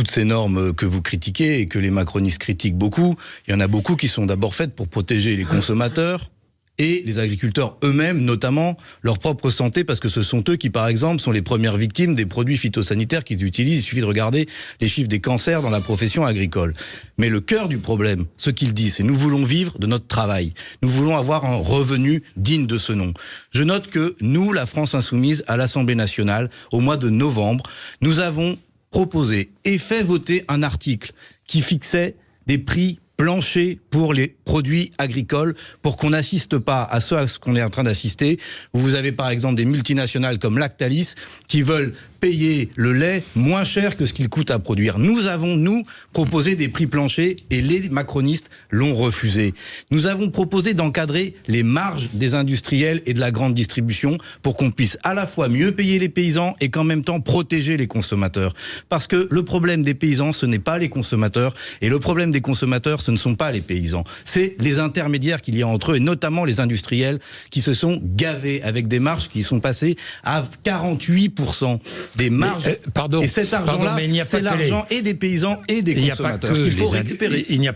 toutes ces normes que vous critiquez et que les macronistes critiquent beaucoup, il y en a beaucoup qui sont d'abord faites pour protéger les consommateurs, et les agriculteurs eux-mêmes, notamment leur propre santé, parce que ce sont eux qui, par exemple, sont les premières victimes des produits phytosanitaires qu'ils utilisent. Il suffit de regarder les chiffres des cancers dans la profession agricole. Mais le cœur du problème, ce qu'ils disent, c'est nous voulons vivre de notre travail. Nous voulons avoir un revenu digne de ce nom. Je note que nous, la France insoumise, à l'Assemblée nationale, au mois de novembre, nous avons proposé et fait voter un article qui fixait des prix plancher pour les produits agricoles pour qu'on n'assiste pas à ce à ce qu'on est en train d'assister. Vous avez par exemple des multinationales comme Lactalis qui veulent payer le lait moins cher que ce qu'il coûte à produire. Nous avons, nous, proposé des prix planchers et les macronistes l'ont refusé. Nous avons proposé d'encadrer les marges des industriels et de la grande distribution pour qu'on puisse à la fois mieux payer les paysans et qu'en même temps protéger les consommateurs. Parce que le problème des paysans, ce n'est pas les consommateurs et le problème des consommateurs, ce ne sont pas les paysans. C'est les intermédiaires qu'il y a entre eux et notamment les industriels qui se sont gavés avec des marges qui sont passées à 48% des marges. Mais, euh, pardon, et cet argent-là, pardon, mais il n'y a c'est l'argent et des paysans et des Il n'y a pas consommateurs qu'il faut récupérer. Il n'y a